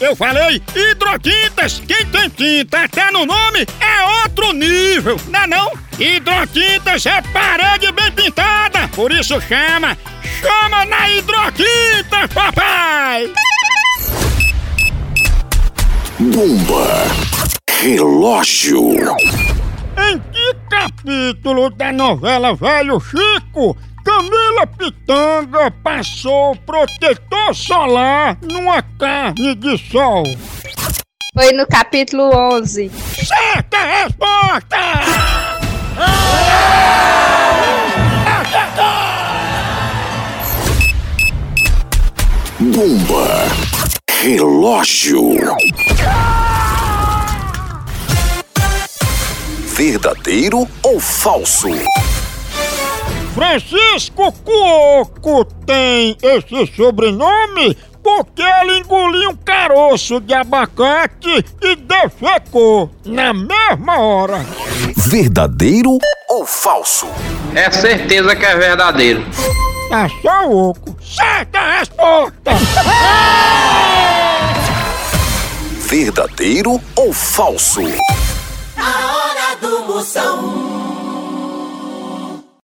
Eu falei hidrotintas. Quem tem tinta até no nome é outro nível, não é não? Hidrotintas é parede bem pintada, por isso chama. Chama na hidrotinta, papai! Bomba. Relógio. Em que capítulo da novela Velho Chico, Camila Pitanga passou protetor solar numa carne de sol? Foi no capítulo 11. Certa resposta! Bomba. Relógio. Verdadeiro ou falso? Francisco Cuoco tem esse sobrenome porque ele engoliu um caroço de abacate e defecou na mesma hora. Verdadeiro ou falso? É certeza que é verdadeiro. Tá só oco. Certa resposta! Verdadeiro ou falso? A hora do Moção.